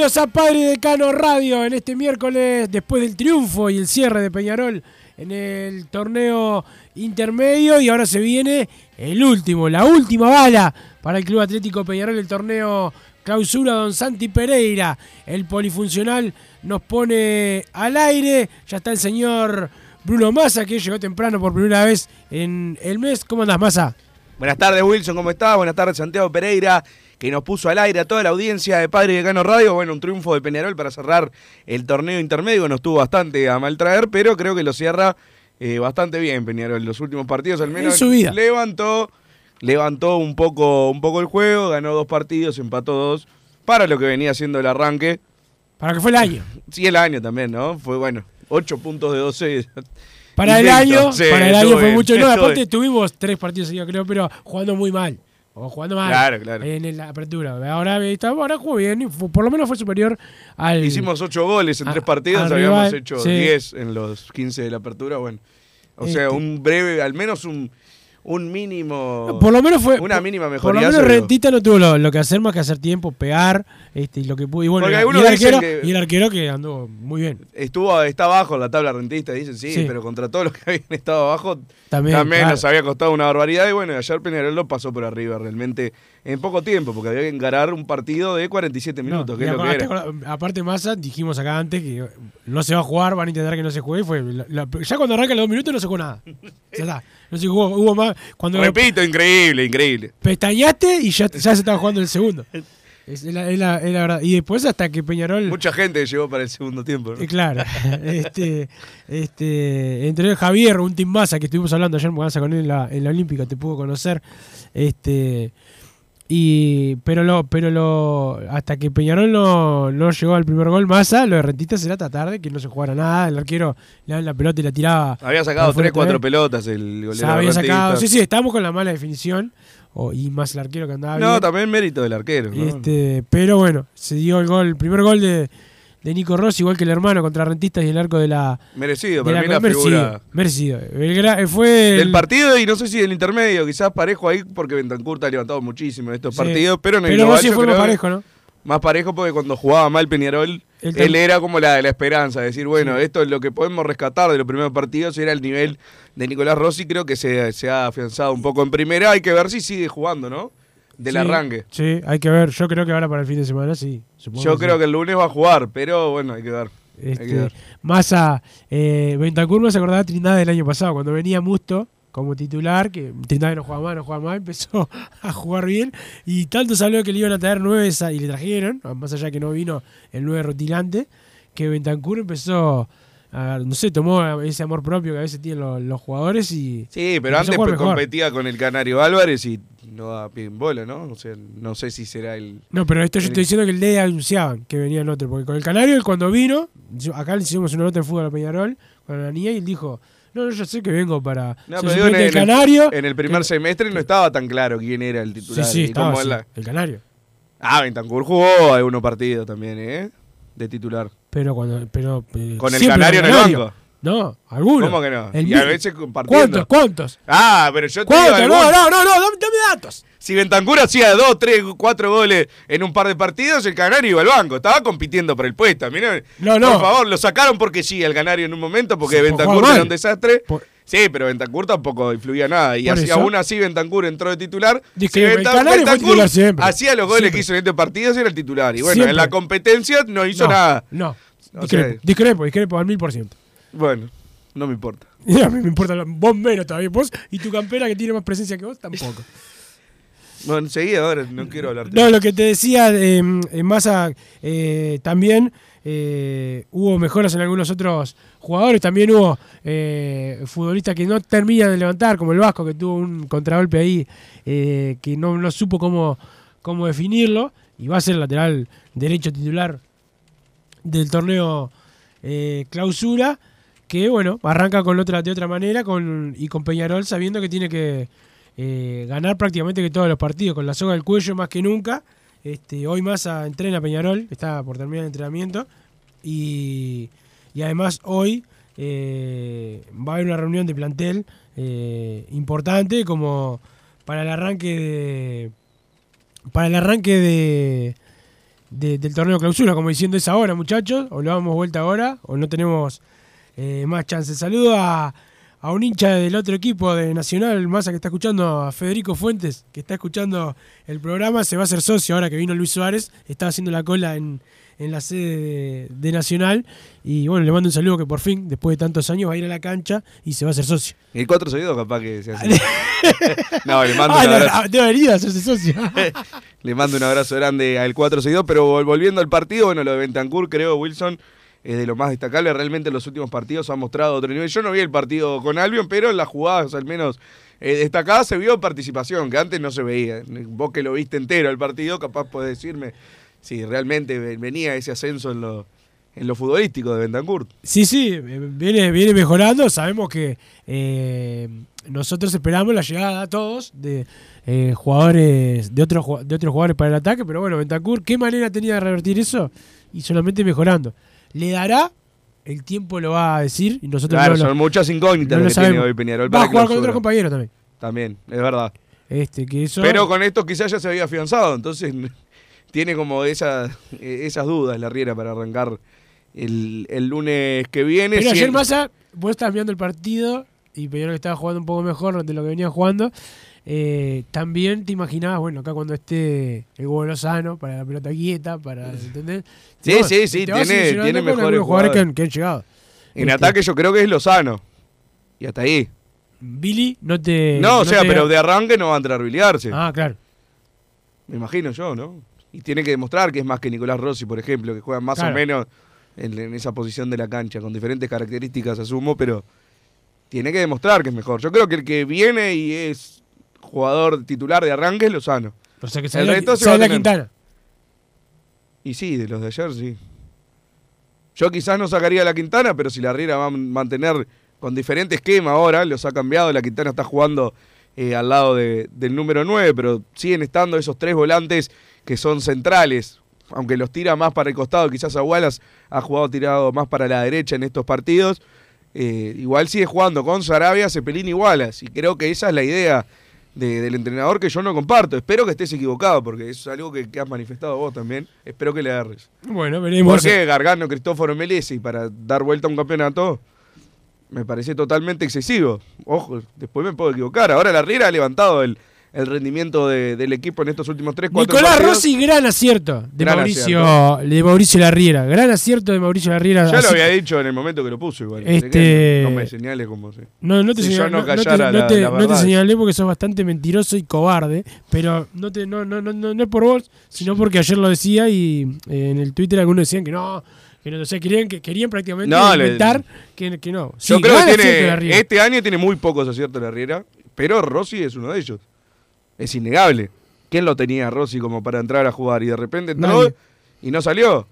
Bienvenidos a Padre Decano Radio en este miércoles después del triunfo y el cierre de Peñarol en el torneo intermedio. Y ahora se viene el último, la última bala para el Club Atlético Peñarol, el torneo clausura. Don Santi Pereira, el polifuncional nos pone al aire, ya está el señor Bruno Massa que llegó temprano por primera vez en el mes, ¿cómo andás Massa? Buenas tardes, Wilson, ¿cómo estás? Buenas tardes, Santiago Pereira, que nos puso al aire a toda la audiencia de Padre y Decano Radio. Bueno, un triunfo de Peñarol para cerrar el torneo intermedio. Nos tuvo bastante a mal traer, pero creo que lo cierra eh, bastante bien Peñarol. Los últimos partidos, al menos, su vida. levantó levantó un poco, un poco el juego, ganó dos partidos, empató dos, para lo que venía siendo el arranque. Para que fue el año. Sí, el año también, ¿no? Fue bueno, ocho puntos de 12. Para el año, Sí, para el estuvo año fue bien, mucho. No, estuvo aparte bien. tuvimos tres partidos seguidos, creo, pero jugando muy mal. O jugando mal Claro, claro. en la apertura. Ahora, ahora jugó bien y fue- por lo menos fue superior al. Hicimos ocho goles en a- tres partidos, al habíamos hecho sí. 10 en los 15 de la apertura, bueno. O sea, Este. un breve, al menos un, un mínimo... Por lo menos fue. Una por- mínima Por mejoría. lo menos. Rentita no tuvo lo, lo que hacer más que hacer tiempo, pegar, este, y lo que pudo. Y bueno, y el, arquero, que- y el arquero que andó muy bien. Estuvo, está abajo en la tabla rentista, dicen, sí, Sí. pero contra todos los que habían estado abajo, También, también, claro. nos había costado una barbaridad. Y bueno, ayer Peñarol lo pasó por arriba realmente en poco tiempo, porque había que encarar un partido de 47 No, minutos, que y es lo que aparte, era. aparte Massa, dijimos acá antes que no se va a jugar, van a intentar que no se juegue. Fue la- la- ya cuando arranca los dos minutos no se jugó nada. Ya está. No se jugó, hubo más. Cuando Repito, increíble, increíble. pestañaste y ya, ya se estaba jugando el segundo. Es la, es la- es la verdad. Y después hasta que Peñarol. Mucha gente llegó para el segundo tiempo. ¿no? Eh, claro. este, este, entre Javier, un team masa que estuvimos hablando ayer en con él en la, en la Olímpica, te pudo conocer. Este. Y, pero lo, pero lo, hasta que Peñarol no, no llegó al primer gol, Massa, lo de Rentista será tarde, que no se jugara nada, el arquero le daban la pelota y la tiraba. Había sacado por fuera 3, 4 también. pelotas el O golero. sea, había sacado, sí, sí, estábamos con la mala definición, o- y más el arquero que andaba No, bien. también mérito del arquero. ¿no? Este, pero bueno, se dio el gol, el primer gol de, de Nico Rossi, igual que el hermano contra Rentistas y el arco de la. Merecido, de para mí la merecido, figura merecido. El fue del el- partido y no sé si del intermedio, quizás parejo ahí porque Bentancur ha levantado muchísimo en estos Sí. partidos, pero en el Pero Rossi fue más parejo, ¿no? Más parejo porque cuando jugaba mal Peñarol, El él era como la, la esperanza, decir, bueno, esto es lo que podemos rescatar de los primeros partidos, era el nivel de Nicolás Rossi, creo que se, se ha afianzado un poco en primera, hay que ver si sigue jugando, ¿no? Del Sí, arranque. Sí, hay que ver. Yo creo que ahora para el fin de semana sí. supongo Yo creo que el lunes va a jugar, pero bueno, hay que ver. hay que Este, ver. Massa, eh, Bentancur me se acordaba de Trindade del año pasado, cuando venía Musto como titular, que Trindade no juega mal, no juega mal, empezó a jugar bien, y tanto se habló que le iban a traer nueve y le trajeron, más allá que no vino el nueve rutilante, que Bentancur empezó a, no sé, tomó ese amor propio que a veces tienen los, los jugadores y... Sí, pero antes mejor. competía con el Canario Álvarez y no da pie en bola, ¿no? O sea, no sé si será el... No, pero esto yo el- estoy diciendo que el día anunciaban que venía el otro, porque con el Canario él cuando vino, yo- acá le hicimos una nota en fútbol a Peñarol con la niña y él dijo, No, no, yo sé que vengo para No, pero digo, en, el- del Canario. en el primer semestre no estaba tan claro quién era el Sí, titular. sí, y estaba así, la- el Canario. Ah, Bentancur jugó algunos partidos también, ¿eh? De titular. Pero cuando. Pero, eh, Con el Canario en el banco. No, algunos. ¿Cómo que no? El y a veces compartiendo. ¿Cuántos? ¿Cuántos? Ah, pero yo te digo ¿Cuántos? No, no, no, no, dame, dame datos. Si Bentancur hacía dos, tres, cuatro goles en un par de partidos, el Canario iba al banco. Estaba compitiendo por el puesto. Mirá, No, no. Por favor, lo sacaron porque sí, el Canario en un momento, porque Bentancur era un desastre. Por- Sí, pero Bentancur tampoco influía nada. Y eso. aún así Bentancur entró de titular. Discrepo, el Benta- Canario fue titular siempre. hacía los goles Siempre. que hizo en este partido, era el titular. Y bueno, Siempre. en la competencia no hizo no, nada. No. Discrepo, discrepo, discrepo al mil por ciento. Bueno, no me importa. Y a mí me importa, vos menos todavía. Vos y tu campera que tiene más presencia que vos, tampoco. Bueno, enseguida ahora no quiero hablar. No, lo que te decía, eh, en Massa eh, también eh, hubo mejoras en algunos otros jugadores. También hubo eh, futbolistas que no terminan de levantar, como el Vasco, que tuvo un contragolpe ahí eh, que no, no supo cómo, cómo definirlo. Y va a ser lateral derecho titular del torneo clausura. Que bueno, arranca con otra, de otra manera con, y con Peñarol sabiendo que tiene que ganar prácticamente que todos los partidos, con la soga del cuello más que nunca. Este, hoy Massa entrena Peñarol, está por terminar el entrenamiento. Y, y además hoy eh, va a haber una reunión de plantel eh, importante como para el arranque de. Para el arranque de, de- del torneo clausura, como diciendo es ahora, muchachos, o lo damos vuelta ahora, o no tenemos eh, más chance. Saludo a, a un hincha del otro equipo de Nacional, Massa que está escuchando, a Federico Fuentes, que está escuchando el programa, se va a hacer socio ahora que vino Luis Suárez, está haciendo la cola en, en la sede de, de Nacional, y bueno, le mando un saludo que por fin, después de tantos años, va a ir a la cancha y se va a hacer socio. El cuatro seguidos capaz que se hace. no, le mando Ah, un abrazo. debería hacerse socio. Le mando un abrazo grande al 4 seguido, pero vol- volviendo al partido, bueno, lo de Bentancur, creo, Wilson, es de lo más destacable. Realmente en los últimos partidos ha mostrado otro nivel. Yo no vi el partido con Albion, pero en las jugadas al menos eh, destacadas se vio participación, que antes no se veía. Vos que lo viste entero el partido, capaz podés decirme si realmente ve- venía ese ascenso en lo, en lo futbolístico de Bentancur. Sí, sí, eh, viene, viene mejorando. Sabemos que eh, nosotros esperamos la llegada todos de jugadores, de otros, de otros jugadores para el ataque, pero bueno, Bentancur, ¿qué manera tenía de revertir eso? Y solamente mejorando. ¿Le dará? El tiempo lo va a decir y nosotros Claro, no lo, son muchas incógnitas no lo que tiene hoy Peñarol Va a jugar con otros compañeros también. También, es verdad. Este, que eso, Pero con esto quizás ya se había afianzado, entonces tiene como esa, eh, esas dudas la Riera para arrancar el, el lunes que viene. Pero Si- ayer Massa, vos estabas viendo el partido y Peñarol estaba jugando un poco mejor de lo que venía jugando. Eh, también te imaginabas, bueno, acá cuando esté el huevo Lozano, para la pelota quieta, para, ¿entendés? Sí, sí, sí, tiene- tiene mejores jugadores que han, que han llegado. en Este, ataque yo creo que es Lozano. Y hasta ahí. Billy no te. no, o sea, te- pero de arranque no va a entrar a Arce. Ah, claro. Me imagino yo, ¿no? Y tiene que demostrar que es más que Nicolás Rossi, por ejemplo, que juega más Claro. o menos en, en esa posición de la cancha, con diferentes características, asumo, pero tiene que demostrar que es mejor. Yo creo que el que viene y es jugador titular de arranque es Lozano. O sea que El resto se va a tener. Quintana. Y sí, de los de ayer sí. Yo quizás no sacaría a la Quintana, pero si la Riera va a mantener con diferente esquema ahora, los ha cambiado, la Quintana está jugando eh, al lado de- del número 9, pero siguen estando esos tres volantes que son centrales, aunque los tira más para el costado, quizás a Wallace ha jugado tirado más para la derecha en estos partidos. eh, igual sigue jugando con Sarabia, Cepelín y Wallace, y creo que esa es la idea de- del entrenador que yo no comparto. Espero que estés equivocado, porque es algo que, que has manifestado vos también. Espero que le agarres. Bueno, veremos. ¿Por qué Gargano, Cristóforo Melesi para dar vuelta a un campeonato? Me parece totalmente excesivo. Ojo, después me puedo equivocar. Ahora la Riera ha levantado el, el rendimiento de- del equipo en estos últimos 3, 4 Nicolás Rossi, gran acierto de Gran Mauricio, de Mauricio Larriera. Gran acierto de Mauricio Larriera. Ya lo había dicho en el momento que lo puso igual. Este- No me señales como si. No, no te, Si no no- no te- no señalé porque sos bastante mentiroso y cobarde, pero no te no no no es por vos, sino porque ayer lo decía y eh, en el Twitter algunos decían que no, que no, o sea, querían que querían prácticamente inventar que, que no. Yo creo que tiene, este año tiene muy pocos aciertos la Riera, pero Rossi es uno de ellos. Es innegable. ¿Quién lo tenía a Rossi como para entrar a jugar y de repente entró Nadie. y no salió?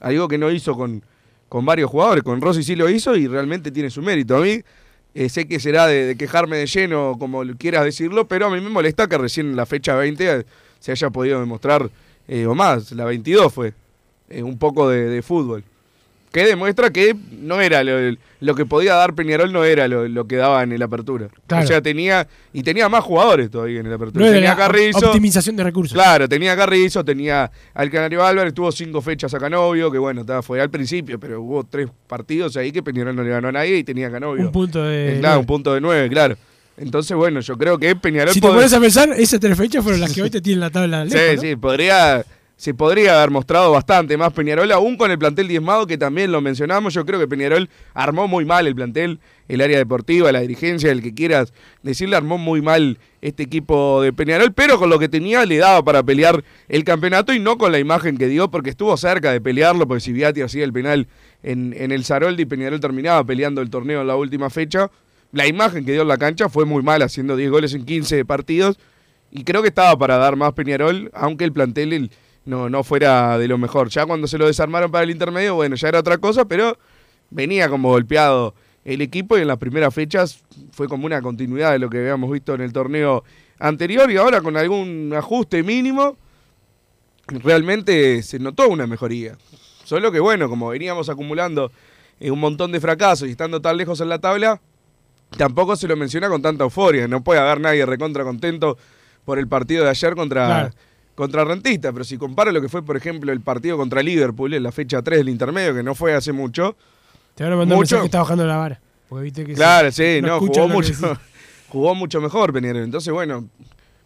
Algo que no hizo con, con varios jugadores. Con Rossi sí lo hizo y realmente tiene su mérito. A mí Eh, sé que será de, de quejarme de lleno, como quieras decirlo, pero a mí me molesta que recién en la fecha 20 se haya podido demostrar, eh, o más, la 22 fue, eh, un poco de, de fútbol. Que demuestra que no era lo, lo que podía dar Peñarol, no era lo, lo que daba en el apertura. Claro. O sea, tenía, y tenía más jugadores todavía en el apertura. No tenía Carrizo. optimización de recursos. Claro, tenía Carrizo, tenía al Canario Álvarez, tuvo cinco fechas a Canovio, que bueno, estaba fue al principio, pero hubo tres partidos ahí que Peñarol no le ganó a nadie y tenía Canovio. Un punto de. Claro, un punto de nueve, claro. Entonces, bueno, yo creo que Peñarol Si te pones a pensar, esas tres fechas fueron las que hoy te tienen la tabla Sí, sí, podría, se podría haber mostrado bastante más Peñarol, aún con el plantel diezmado, que también lo mencionamos. Yo creo que Peñarol armó muy mal el plantel, el área deportiva, la dirigencia, el que quieras decirle, armó muy mal este equipo de Peñarol, pero con lo que tenía le daba para pelear el campeonato y no con la imagen que dio, porque estuvo cerca de pelearlo, porque si Viati hacía el penal en, en el Zaroldi, Peñarol terminaba peleando el torneo en la última fecha. La imagen que dio en la cancha fue muy mala, haciendo 10 goles en 15 partidos. Y creo que estaba para dar más Peñarol, aunque el plantel el- no, no fuera de lo mejor. Ya cuando se lo desarmaron para el intermedio, bueno, ya era otra cosa, pero venía como golpeado el equipo y en las primeras fechas fue como una continuidad de lo que habíamos visto en el torneo anterior y ahora con algún ajuste mínimo, realmente se notó una mejoría. Solo que bueno, como veníamos acumulando eh, un montón de fracasos y estando tan lejos en la tabla, tampoco se lo menciona con tanta euforia. No puede haber nadie recontra contento por el partido de ayer contra. Contra Rentista. Pero si comparo lo que fue, por ejemplo, el partido contra Liverpool en la fecha 3 del intermedio, que no fue hace mucho. Te van a mandar Mucho. que está bajando la vara. Porque viste que Claro, se- sí, no, jugó mucho, jugó mucho mejor Peñarol. Entonces, bueno,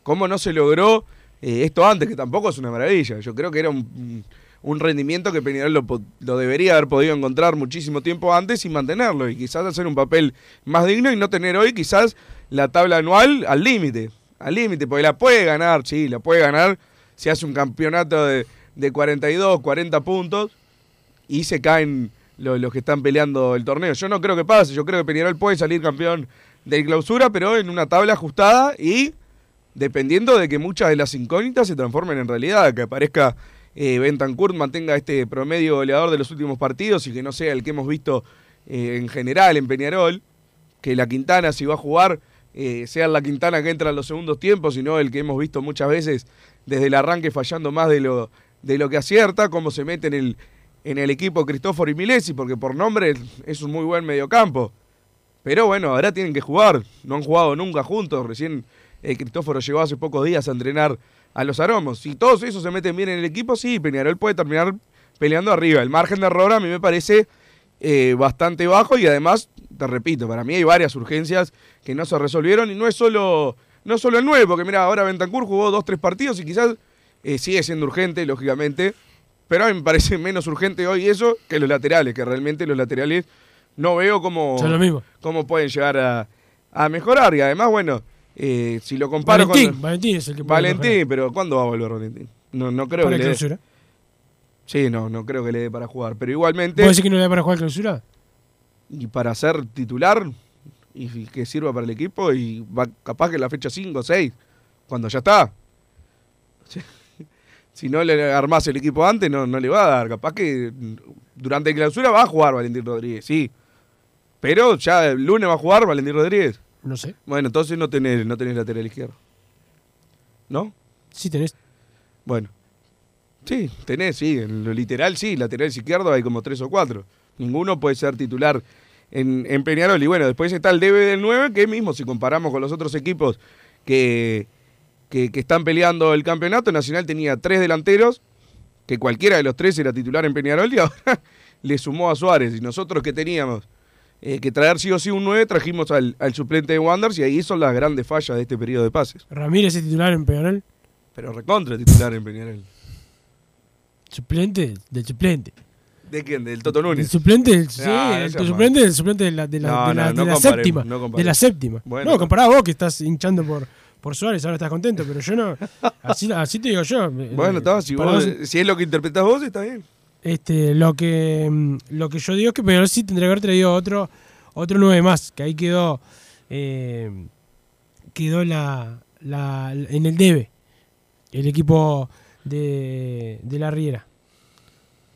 ¿cómo no se logró eh, esto antes? Que tampoco es una maravilla. Yo creo que era un, un rendimiento que Peñarol lo, lo debería haber podido encontrar muchísimo tiempo antes y mantenerlo. Y quizás hacer un papel más digno y no tener hoy quizás la tabla anual al límite. Al límite, porque la puede ganar, sí, la puede ganar. Si hace un campeonato de, de 42, 40 puntos y se caen lo- los, que están peleando el torneo. Yo no creo que pase, yo creo que Peñarol puede salir campeón de clausura, pero en una tabla ajustada y dependiendo de que muchas de las incógnitas se transformen en realidad, que aparezca eh, Bentancur, mantenga este promedio goleador de los últimos partidos y que no sea el que hemos visto eh, en general en Peñarol, que la Quintana si va a jugar eh, sea la Quintana que entra en los segundos tiempos, sino el que hemos visto muchas veces desde el arranque fallando más de lo, de lo que acierta, cómo se mete en el, en el equipo Cristóforo y Milesi, porque por nombre es un muy buen mediocampo. Pero bueno, ahora tienen que jugar, no han jugado nunca juntos, recién eh, Cristóforo llegó hace pocos días a entrenar a los aromos. Si todos esos se meten bien en el equipo, sí, Peñarol puede terminar peleando arriba. El margen de error a mí me parece eh, bastante bajo y además, te repito, para mí hay varias urgencias que no se resolvieron y no es solo, no solo el 9, porque mira, ahora Bentancur jugó dos, tres partidos y quizás eh, sigue siendo urgente, lógicamente, pero a mí me parece menos urgente hoy eso que los laterales, que realmente los laterales no veo cómo, Son lo mismo. cómo pueden llegar a, a mejorar. Y además, bueno, eh, si lo comparo Valentín, con... Valentín es el que puede Valentín, pero ¿cuándo va a volver Valentín? No, no creo Para que le dé. clausura. Sí, no, no creo que le dé para jugar. Pero igualmente, ¿Vos decís que no le da para jugar clausura? y para ser titular, y que sirva para el equipo, y va capaz que la fecha 5 o 6, cuando ya está. Si- Si no le armás el equipo antes, no, no le va a dar. Capaz que durante la clausura va a jugar Valentín Rodríguez, sí. Pero ya el lunes va a jugar Valentín Rodríguez. No sé. Bueno, entonces no tenés, no tenés lateral izquierdo. ¿No? Sí tenés. Bueno. Sí, tenés, sí. En lo literal, sí. Lateral izquierdo hay como tres o cuatro. Ninguno puede ser titular en, en Peñarol. Y bueno, después está el DB del 9, que mismo, si comparamos con los otros equipos que, que, que están peleando el campeonato, Nacional tenía tres delanteros, que cualquiera de los tres era titular en Peñarol, y ahora le sumó a Suárez. Y nosotros que teníamos eh, que traer sí o sí un 9, trajimos al, al suplente de Wanderers, y ahí son las grandes fallas de este periodo de pases. Ramírez es titular en Peñarol. Pero recontra titular en Peñarol. Suplente del suplente. ¿De quién? ¿Del Toto El Núñez? suplente sí, No, no el suplente del suplente de la, de la, No, de la- de séptima. de la séptima. Bueno, no, no. compará vos que estás hinchando por, por Suárez, ahora estás contento, pero yo no. Así, así te digo yo. Bueno, está, si, Para vos- vos- si es lo que interpretás vos, está bien. Este, lo que mm, lo que yo digo es que Peñarol sí tendría que haber traído otro otro 9 más, que ahí quedó eh, quedó la, la en el debe el equipo de, de la Riera.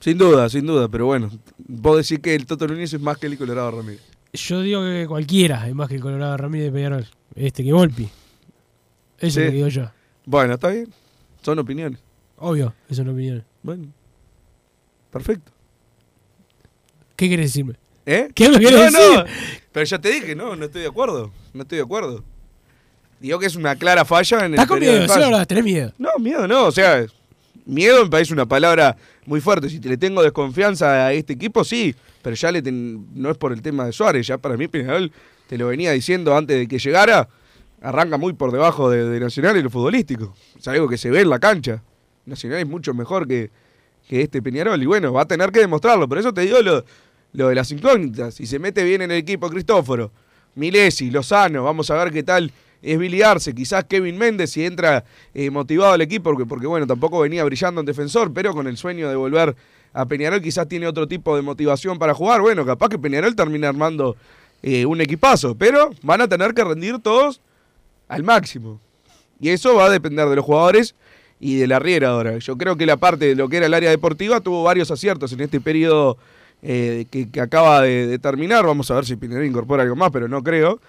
Sin duda, sin duda, pero bueno, vos decís que el Toto Núñez es más que el Colorado Ramírez. Yo digo que cualquiera es más que el Colorado Ramírez de Peñarol. Este que Volpi. Eso Sí. es lo que digo yo. Bueno, está bien. Son opiniones. Obvio, eso es una opinión. Bueno. Perfecto. ¿Qué querés decirme? ¿Eh? ¿Qué me querés no, decir? No, pero ya te dije, no, no estoy de acuerdo. No estoy de acuerdo. Digo que es una clara falla en el ¿Estás con miedo? Sí, tenés miedo. No, miedo no, o sea, miedo me parece una palabra muy fuerte. Si te le tengo desconfianza a este equipo, sí, pero ya le no es por el tema de Suárez, ya para mí Peñarol, te lo venía diciendo antes de que llegara, arranca muy por debajo de, de Nacional y lo futbolístico. Es algo que se ve en la cancha. Nacional es mucho mejor que, que este Peñarol y bueno, va a tener que demostrarlo. Por eso te digo lo, lo de las incógnitas. Si se mete bien en el equipo Cristóforo, Milesi, Lozano, vamos a ver qué tal es Billy Arce, quizás Kevin Méndez si entra eh, motivado al equipo, porque, bueno, tampoco venía brillando en defensor, pero con el sueño de volver a Peñarol quizás tiene otro tipo de motivación para jugar. Bueno, capaz que Peñarol termina armando eh, un equipazo, pero van a tener que rendir todos al máximo. Y eso va a depender de los jugadores y de la Riera ahora. Yo creo que la parte de lo que era el área deportiva tuvo varios aciertos en este periodo eh, que, acaba de, terminar. Vamos a ver si Peñarol incorpora algo más, pero no creo.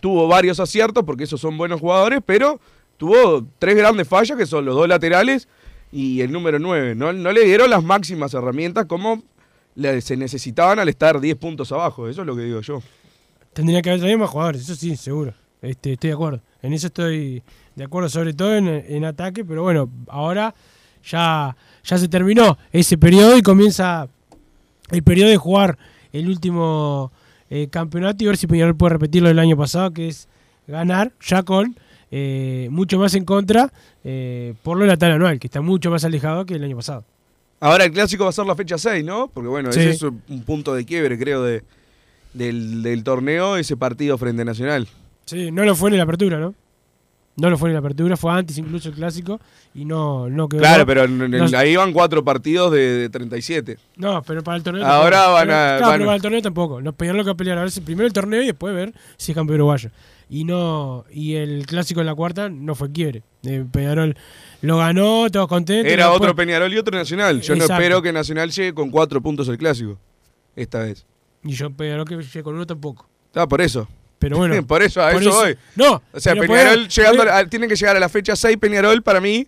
Tuvo varios aciertos porque esos son buenos jugadores, pero tuvo tres grandes fallas que son los dos laterales y el número 9. No, no le dieron las máximas herramientas como se necesitaban al estar 10 puntos abajo. Eso es lo que digo yo. Tendría que haber traído más jugadores, eso sí, seguro. Este, estoy de acuerdo. En eso estoy de acuerdo, sobre todo en, en ataque, pero bueno, ahora ya, ya se terminó ese periodo y comienza el periodo de jugar el último eh, campeonato y ver si Peñarol puede repetir lo del año pasado, que es ganar ya con eh, mucho más en contra eh, por lo lateral anual, que está mucho más alejado que el año pasado. Ahora el clásico va a ser la fecha 6, ¿no? Porque bueno, Sí. ese es un punto de quiebre, creo, de, del, del torneo, ese partido frente a Nacional. Sí, no lo fue en la apertura, ¿no? No lo fue en la apertura, fue antes incluso el clásico y no, no quedó. Claro, pero en- ahí van cuatro partidos de, de 37. No, pero para el torneo Ahora tampoco. van Pero- a- Claro, van- pero para el torneo tampoco. Nos Peñarol lo que a pelear ahora es primero el torneo y después ver si es campeón uruguayo. Y no y el clásico en la cuarta no fue quiebre. Eh, Peñarol lo ganó, todos contentos. Era después- otro Peñarol y otro Nacional. Yo Exacto. no espero que Nacional llegue con cuatro puntos al clásico. Esta vez. Y yo Peñarol que llegue con uno tampoco. Ah, por eso. Pero bueno. por eso, a por eso, voy. No. O sea, Peñarol llegando a- tiene que llegar a la fecha 6, Peñarol para mí,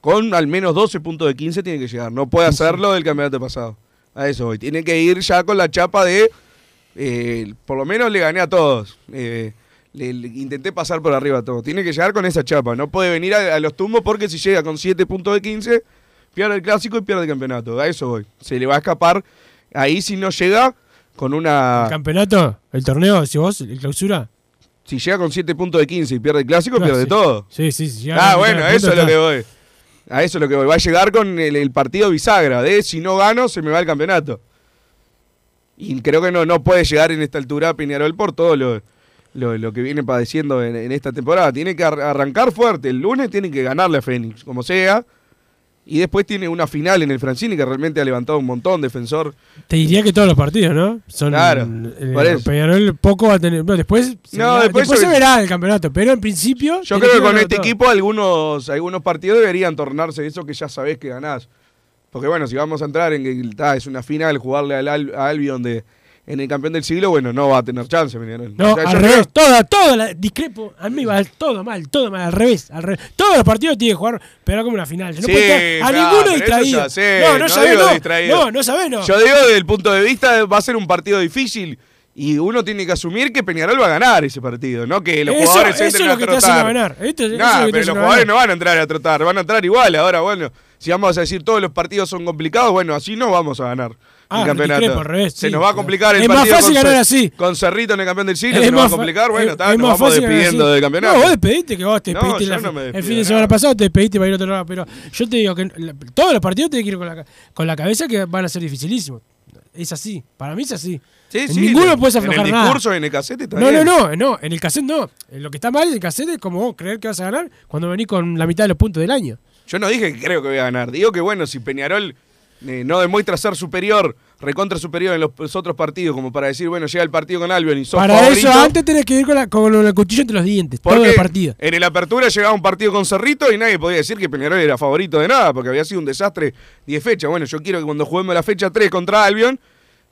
con al menos 12 puntos de 15 tiene que llegar. No puede hacerlo del campeonato pasado. A eso voy. Tiene que ir ya con la chapa de, eh, por lo menos le gané a todos. Eh, le, le intenté pasar por arriba a todos. Tiene que llegar con esa chapa. No puede venir a, a los tumbos porque si llega con 7 puntos de 15, pierde el clásico y pierde el campeonato. A eso voy. Se le va a escapar. Ahí si no llega con una... ¿El campeonato? ¿El torneo? Si vos, el clausura. Si llega con 7 puntos de 15 y pierde el clásico, Claro, pierde sí. todo. Sí, sí, sí. Ah, bueno, eso es lo que voy. A eso es lo que voy. Va a llegar con el, el partido bisagra de si no gano, se me va el campeonato. Y creo que no, no puede llegar en esta altura Peñarol por todo lo, lo, lo que viene padeciendo en, en esta temporada. Tiene que ar- arrancar fuerte. El lunes tiene que ganarle a Fénix, como sea. Y después tiene una final en el Francini que realmente ha levantado un montón defensor. Te diría que todos los partidos, ¿no? Son, Claro, eh. Peñarol poco va a tener. después se, No, verá, después después se verá el campeonato, pero en principio. Yo creo que con este todo. equipo algunos, algunos partidos deberían tornarse eso que ya sabés que ganás. Porque bueno, si vamos a entrar en que es una final, jugarle al, Albion de, en el campeón del siglo, bueno, no va a tener chance. Peñarol. No, O sea, al revés, creo- toda, toda la discrepo, a mí va todo mal, todo mal, al revés, al revés. Todos los partidos tienen que jugar, pero como una final. No Sí, puede estar a claro, ninguno distraído. sé, no, no, no sabés, no. distraído. No, no sabés, no. Yo digo desde el punto de vista, va a ser un partido difícil y uno tiene que asumir que Peñarol va a ganar ese partido, no que los Eso- jugadores eso entren es lo a que te trotar. ganar. Esto- eso es Nah, lo que te pero los jugadores ganar. no van a entrar a trotar, van a entrar igual. Ahora, bueno, si vamos a decir todos los partidos son complicados, bueno, así no vamos a ganar Ah, campeonato. discrepo, al revés, se sí, nos va a complicar el Es más partido fácil con, ganar Cer- así. con Cerrito en el campeón del siglo, Es se nos va a más complicar, bueno, es- está, es nos más vamos fácil ganar despidiendo del campeonato. No, vos despediste que vos te No, despediste yo la- no me el despido fin de semana nada. pasado, te despediste para ir a otro lado, pero yo te digo que todos los partidos tienen que ir con la, con la cabeza que van a ser dificilísimos. Es así, para mí es así. Sí, En sí, ninguno en- puedes En aflojar el nada. discurso, en el cassette está No, no, no, no, en el cassette no. En Lo que está mal en el cassette es como vos creer que vas a ganar cuando venís con la mitad de los puntos del año. Yo no dije que creo que voy a ganar. Digo que bueno, si Peñarol eh, no demuestra ser superior, recontra superior en los, los otros partidos, como para decir, bueno, llega el partido con Albion y sos Para favorito. eso antes tenés que ir con, la- con el cuchillo entre los dientes, todo el partido. En el apertura llegaba un partido con Cerrito y nadie podía decir que Peñarol era favorito de nada, porque había sido un desastre 10 fechas. Bueno, yo quiero que cuando juguemos la fecha 3 contra Albion,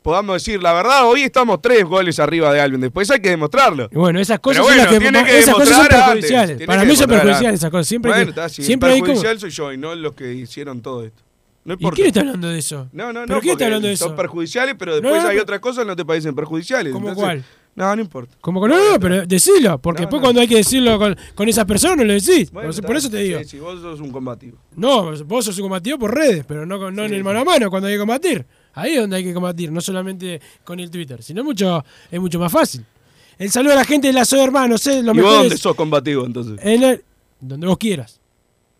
podamos decir la verdad. Hoy estamos tres goles arriba de Albion. Después hay que demostrarlo. Y bueno, esas cosas Pero son bueno, las que, que esas cosas son perjudiciales. Para mí son perjudiciales esas cosas. Siempre, bueno, que- está, si siempre el hay como- perjudicial soy yo y no los que hicieron todo esto. No ¿Y importa. quién está hablando de eso? No, no, no. ¿Pero quién está hablando de Son eso? perjudiciales, pero después no, hay otras cosas que no te parecen perjudiciales. ¿Cómo Entonces, cuál? No, no importa. Como no, no, pero decilo, porque No, después no. cuando hay que decirlo con, con esas personas no lo decís. Bueno, por, eso- está. por eso te digo. Sí, sí, vos sos un combativo. No, vos sos un combativo por redes, pero no, en el mano a mano cuando hay que combatir. Ahí es donde hay que combatir, no solamente con el Twitter, sino mucho, es mucho más fácil. El saludo a la gente de la Soy Hermanos, ¿eh? Los ¿Y vos dónde sos combativo entonces? en el- donde vos quieras.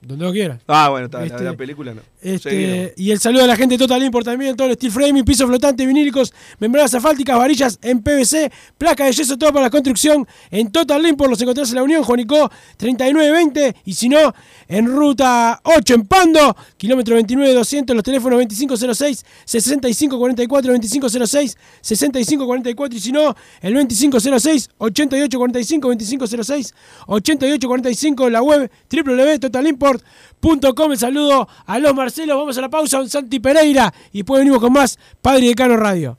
Donde vos quieras. Ah, bueno, está, la- Este- la, película no. Este, y el saludo a la gente de Total Import también, todo el steel framing, pisos flotantes, vinílicos, membranas asfálticas, varillas en PVC, placa de yeso, todo para la construcción. En Total Import los encontrás en la Unión, Juanico 3920, y si no, en ruta 8 en Pando, kilómetro 29 200, los teléfonos 2506 6544, 2506 6544, y si no, el 2506 8845, 2506 8845, la web www.totalimport.com. El saludo a los Marcelos. Vamos a la pausa, un Santi Pereira. Y después venimos con más Padre de Cano Radio.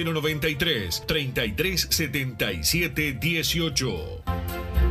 093 3377 18.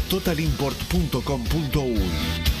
www.totalimport.com.uy.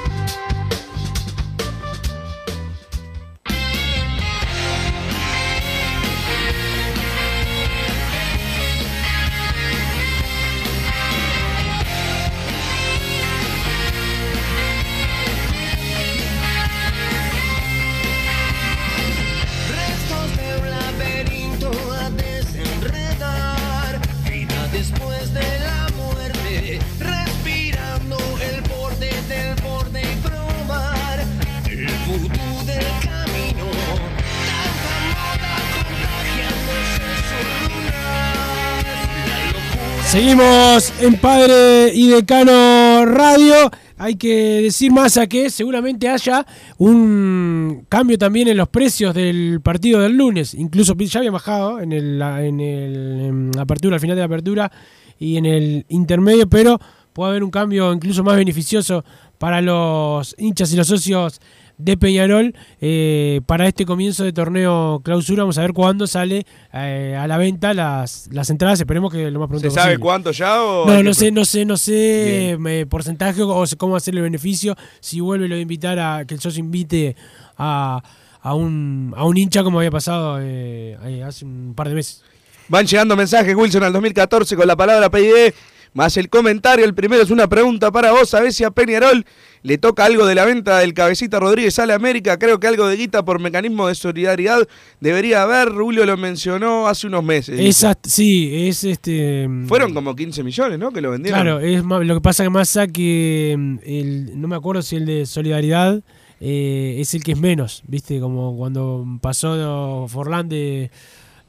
En Padre y Decano Radio. Hay que decir más a que seguramente haya un cambio también en los precios del partido del lunes. Incluso ya había bajado en el, en el la apertura, al final de la apertura y en el intermedio, pero puede haber un cambio incluso más beneficioso para los hinchas y los socios de Peñarol eh, para este comienzo de torneo clausura. Vamos a ver cuándo sale eh, a la venta las, las entradas. Esperemos que lo más pronto ¿Se sabe cuánto ya o No, no que- sé, no sé, no sé eh, porcentaje o cómo hacerle el beneficio. Si vuelve lo de invitar a que el socio invite a, a un, a un hincha como había pasado eh, hace un par de meses. Van llegando mensajes, Wilson, al 2014 con la palabra PID, más el comentario. El primero es una pregunta para vos. ¿Sabés si a Peñarol le toca algo de la venta del cabecita Rodríguez a la América? Creo que algo de guita por mecanismo de solidaridad debería haber. Julio lo mencionó hace unos meses. Esa, sí, es este. Fueron como 15 millones, ¿no? Que lo vendieron. Claro, es más- lo que pasa que Massa que mm, el, no me acuerdo si el de Solidaridad eh, es el que es menos, ¿viste? Como cuando pasó Forlán de,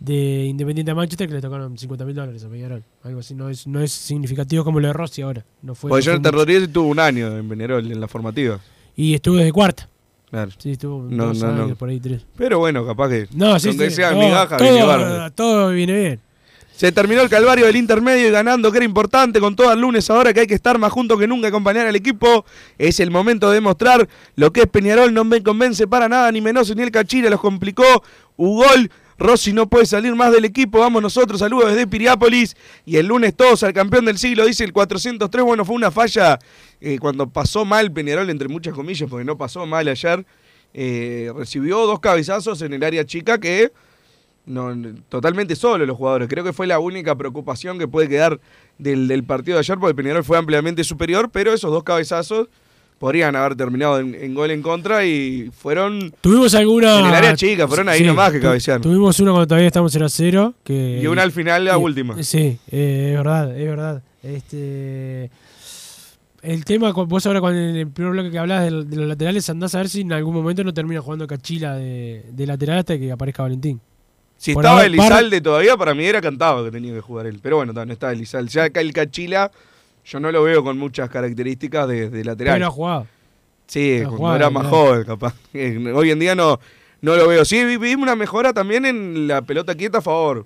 de Independiente a Manchester que le tocaron 50 mil dólares a Peñarol. Algo así, no es, no es significativo como lo de Rossi ahora. No fue, Porque no Jonathan. Rodríguez tuvo un año en Peñarol, en la formativa. Y estuvo desde cuarta. Claro. Sí, estuvo No, dos no, no. por ahí tres. Pero bueno, capaz que. No, sí, donde sí, sea todo, migaja, todo, viene bárbaro. todo viene bien. Se terminó el calvario del intermedio y ganando, que era importante, con todo el lunes ahora que hay que estar más juntos que nunca, acompañar al equipo. Es el momento de demostrar lo que es Peñarol, no me convence para nada, ni Menoso ni el Cachira, los complicó. Ugol, Rossi no puede salir más del equipo, vamos nosotros, saludos desde Piriápolis. Y el lunes todos al campeón del siglo, dice el 403, bueno, fue una falla eh, cuando pasó mal Peñarol, entre muchas comillas, porque no pasó mal ayer. eh, recibió dos cabezazos en el área chica que no, totalmente solo los jugadores. Creo que fue la única preocupación que puede quedar del, del partido de ayer, porque Peñarol fue ampliamente superior, pero esos dos cabezazos podrían haber terminado en, en gol en contra y fueron Tuvimos alguna. en el área chica, fueron ahí Sí, nomás que cabecearon. Tuvimos uno cuando todavía estamos 0 a 0. Que, Y una al final, la y- última. Sí, eh, es verdad, es verdad. Este. El tema, con- vos ahora cuando en el primer bloque que hablabas de, de los laterales, andás a ver si en algún momento no termina jugando Cachila de, de lateral hasta que aparezca Valentín. Si Por estaba Elizalde todavía, para mí era cantado que tenía que jugar él. Pero bueno, no está Elizalde. Ya acá el Cachila, yo no lo veo con muchas características de, de lateral. Pero ha jugado. Sí, No cuando era más joven, capaz. Eh, Hoy en día no, no lo veo. Sí, vi- vimos una mejora también en la pelota quieta a favor.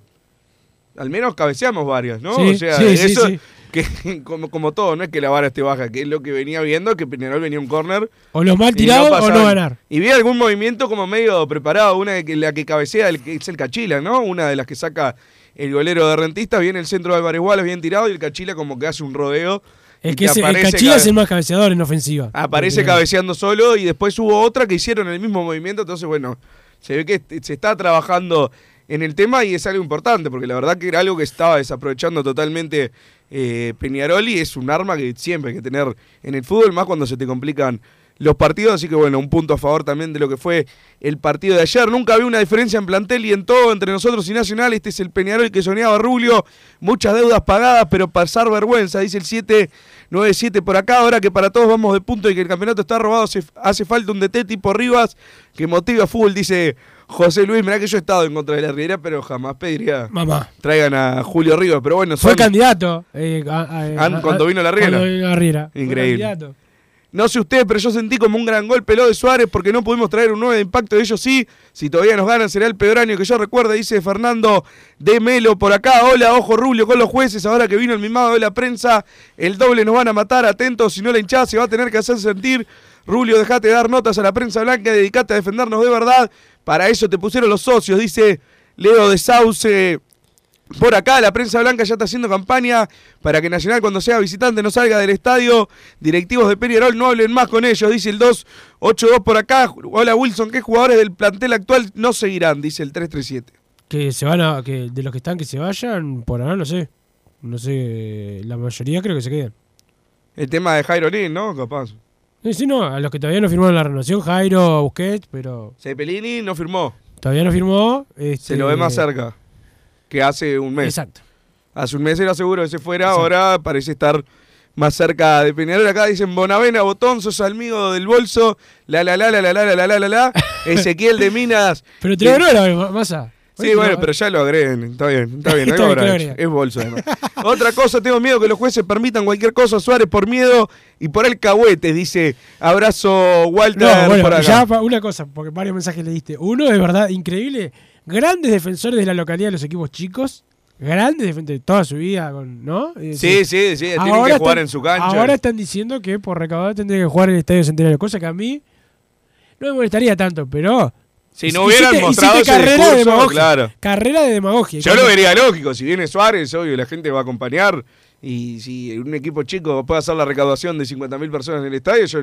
Al menos cabeceamos varias, ¿no? Sí, o sea, sí, eso, sí. que como, como todo, no es que la vara esté baja, que es lo que venía viendo, que Peñarol venía un córner. O los mal tirados o no ganar. Y vi algún movimiento como medio preparado, una de que la que cabecea el, que es el Cachila, ¿no? Una de las que saca el golero de Rentista, viene el centro de Álvarez Wallace bien tirado y el Cachila como que hace un rodeo. El, que es, el Cachila es el más cabeceador en ofensiva. Aparece cabeceando solo y después hubo otra que hicieron el mismo movimiento, entonces bueno, se ve que se está trabajando en el tema y es algo importante, porque la verdad que era algo que estaba desaprovechando totalmente eh, Peñarol y es un arma que siempre hay que tener en el fútbol, más cuando se te complican los partidos, así que bueno, un punto a favor también de lo que fue el partido de ayer. Nunca había una diferencia en plantel y en todo entre nosotros y Nacional. Este es el Peñarol que soñaba Rubio. Muchas deudas pagadas, pero pasar vergüenza, dice el 797 por acá. Ahora que para todos vamos de punto y que el campeonato está robado, hace, hace falta un DT tipo Rivas que motive a fútbol, dice José Luis. Mirá que yo he estado en contra de la Riera, pero jamás pediría Mamá. traigan a Julio Rivas. Pero bueno, Fue candidato. eh, a- a- An- a- cuando vino la Riera. Cuando vino la Riera. Increíble. No sé ustedes, pero yo sentí como un gran golpe lo de Suárez porque no pudimos traer un 9 de impacto. Ellos sí, si todavía nos ganan, será el peor año que yo recuerdo, dice Fernando de Melo por acá. Hola, ojo Rubio con los jueces. Ahora que vino el mimado de la prensa, el doble nos van a matar. Atentos, si no la hinchada se va a tener que hacer sentir. Rubio, dejate de dar notas a la prensa blanca dedicate a defendernos de verdad. Para eso te pusieron los socios, dice Leo de Sauce. Por acá la prensa blanca ya está haciendo campaña para que Nacional cuando sea visitante no salga del estadio. Directivos de Peñarol no hablen más con ellos, dice el 282 por acá. Hola Wilson, ¿qué jugadores del plantel actual no seguirán? Dice el 337. Que se van a. Que de los que están que se vayan, por ahora no sé. No sé. La mayoría creo que se quedan. El tema de Jairo Lin, ¿no? Capaz. Sí, sí, no. A los que todavía no firmaron la renovación, Jairo, Busquets, pero. Cepelini no firmó. Todavía no firmó. Se este, lo ve más cerca que hace un mes. Exacto. Hace un mes era seguro que se fuera, ahora parece estar más cerca de Peñarol. Acá dicen Bonavena, Botón, sos amigo del bolso, la la la la la la la la la la la. Ezequiel de Minas. Pero te lo la masa. Sí, bueno, pero ya lo agreguen. Está bien, está bien. Está algo bien. Es bolso, además. Otra cosa, tengo miedo que los jueces permitan cualquier cosa a Suárez por miedo y por el cahuete, dice. Abrazo, Walter, No, bueno, por acá. ya una cosa, porque varios mensajes le diste. Uno, de verdad, increíble. Grandes defensores de la localidad de los equipos chicos. Grandes defensores toda su vida, ¿no? Sí, sí, sí, tienen que jugar están- en su cancha. Ahora están diciendo que por recaudar tendría que jugar en el Estadio Centenario, cosa que a mí no me molestaría tanto, pero... Si no hubieran hiciste- mostrado hiciste ese carrera de demagogia. claro. Carrera de demagogia. Yo lo vería lógico, si viene Suárez, obvio, la gente va a acompañar. Y si un equipo chico puede hacer la recaudación de 50.000 personas en el estadio, yo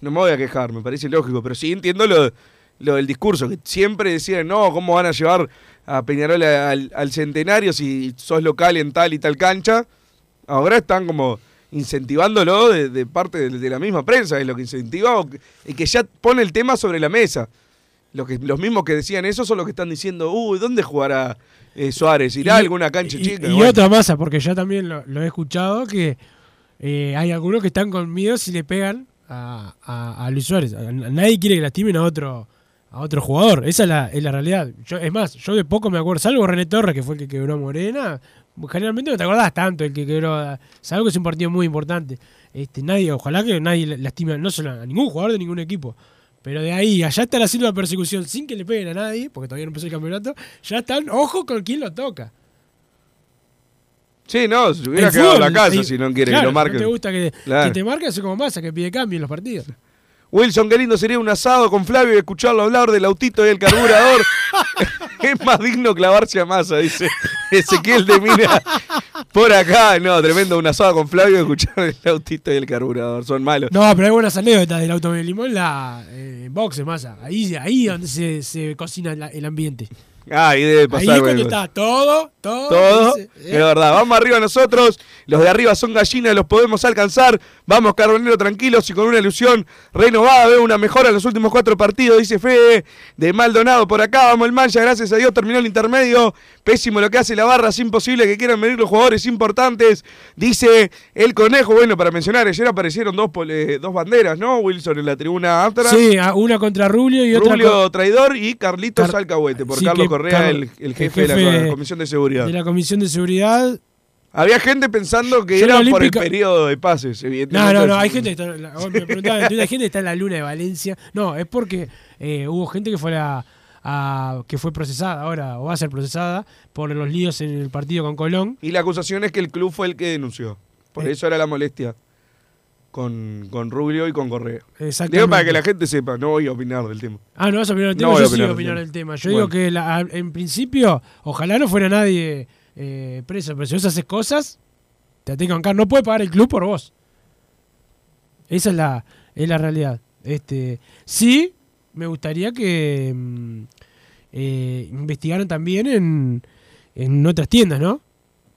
no me voy a quejar, me parece lógico. Pero sí entiendo lo, lo del discurso, que siempre decían, no, ¿cómo van a llevar a Peñarol al, al centenario si sos local en tal y tal cancha? Ahora están como incentivándolo de, de parte de, de la misma prensa, es lo que incentiva o que- y que ya pone el tema sobre la mesa. Los, que, los mismos que decían eso son los que están diciendo, uy, ¿dónde jugará eh, Suárez? ¿Irá a alguna cancha y- chica? Y, Bueno. otra masa, porque ya también lo, lo he escuchado, que eh, hay algunos que están con miedo si le pegan a, a- a Luis Suárez. A nadie quiere que lastimen a otro a otro jugador. Esa es la, es la realidad. Yo, es más, yo de poco me acuerdo, salvo René Torres, que fue el que quebró a Morena, generalmente no te acordás tanto el que quebró, a- salvo que es un partido muy importante. Este, nadie, ojalá que nadie lastime no solo a ningún jugador de ningún equipo. Pero de ahí, allá estar haciendo la persecución sin que le peguen a nadie, porque todavía no empezó el campeonato, ya están, ojo con quién lo toca. Sí, no, se hubiera El quedado en la casa si no quiere claro, que lo marquen. No te gusta que, Claro. que te marquen, así como masa, que pide cambio en los partidos. Wilson, qué lindo sería un asado con Flavio y escucharlo hablar del autito y el carburador. es más digno clavarse a masa, dice Ezequiel de Mina. Por acá, no, tremendo, un asado con Flavio y escuchar el autito y el carburador. Son malos. No, pero hay buenas anécdotas del automovilismo en la eh, boxe, masa. Ahí, ahí donde se, se cocina la- el ambiente. Ah, ahí debe Ahí pasar. es cuando está todo, todo. Todo, dice, es verdad. Vamos arriba nosotros. Los de arriba son gallinas, los podemos alcanzar. Vamos, Carbonero, tranquilos y con una ilusión renovada. Veo una mejora en los últimos cuatro partidos, dice Fede de Maldonado. Por acá vamos el Mancha, gracias a Dios terminó el intermedio. Pésimo lo que hace la barra, es imposible que quieran venir los jugadores importantes. Dice el conejo. Bueno, para mencionar, ayer aparecieron dos, eh, dos banderas, ¿no? Wilson en la tribuna. Sí, una contra Rubio y otra Rubio Traidor y Carlitos Car- Alcahuete, por Sí, Carlos Correa, el, el jefe, de la Comisión de Seguridad. de la Comisión de Seguridad. Había gente pensando que Yo era por el periodo de pases, evidentemente. No, no, no, hay gente que está, me hay gente que está en la luna de Valencia. No, es porque eh, hubo gente que fue a, a- que fue procesada ahora, o va a ser procesada, por los líos en el partido con Colón. Y la acusación es que el club fue el que denunció. Por Eh. eso era la molestia con, con Rubio y con Correa. Exactamente. Digo para que la gente sepa, no voy a opinar del tema. Ah, no vas a opinar del tema, No voy yo a sí voy a opinar del tema. Yo Bueno. digo que la- en principio, ojalá no fuera nadie eh, preso. Pero si vos haces cosas, te que bancar. No puede pagar el club por vos. Esa es la, es la realidad. Este, sí, me gustaría que mm, eh, investigaran también en, en otras tiendas, ¿no?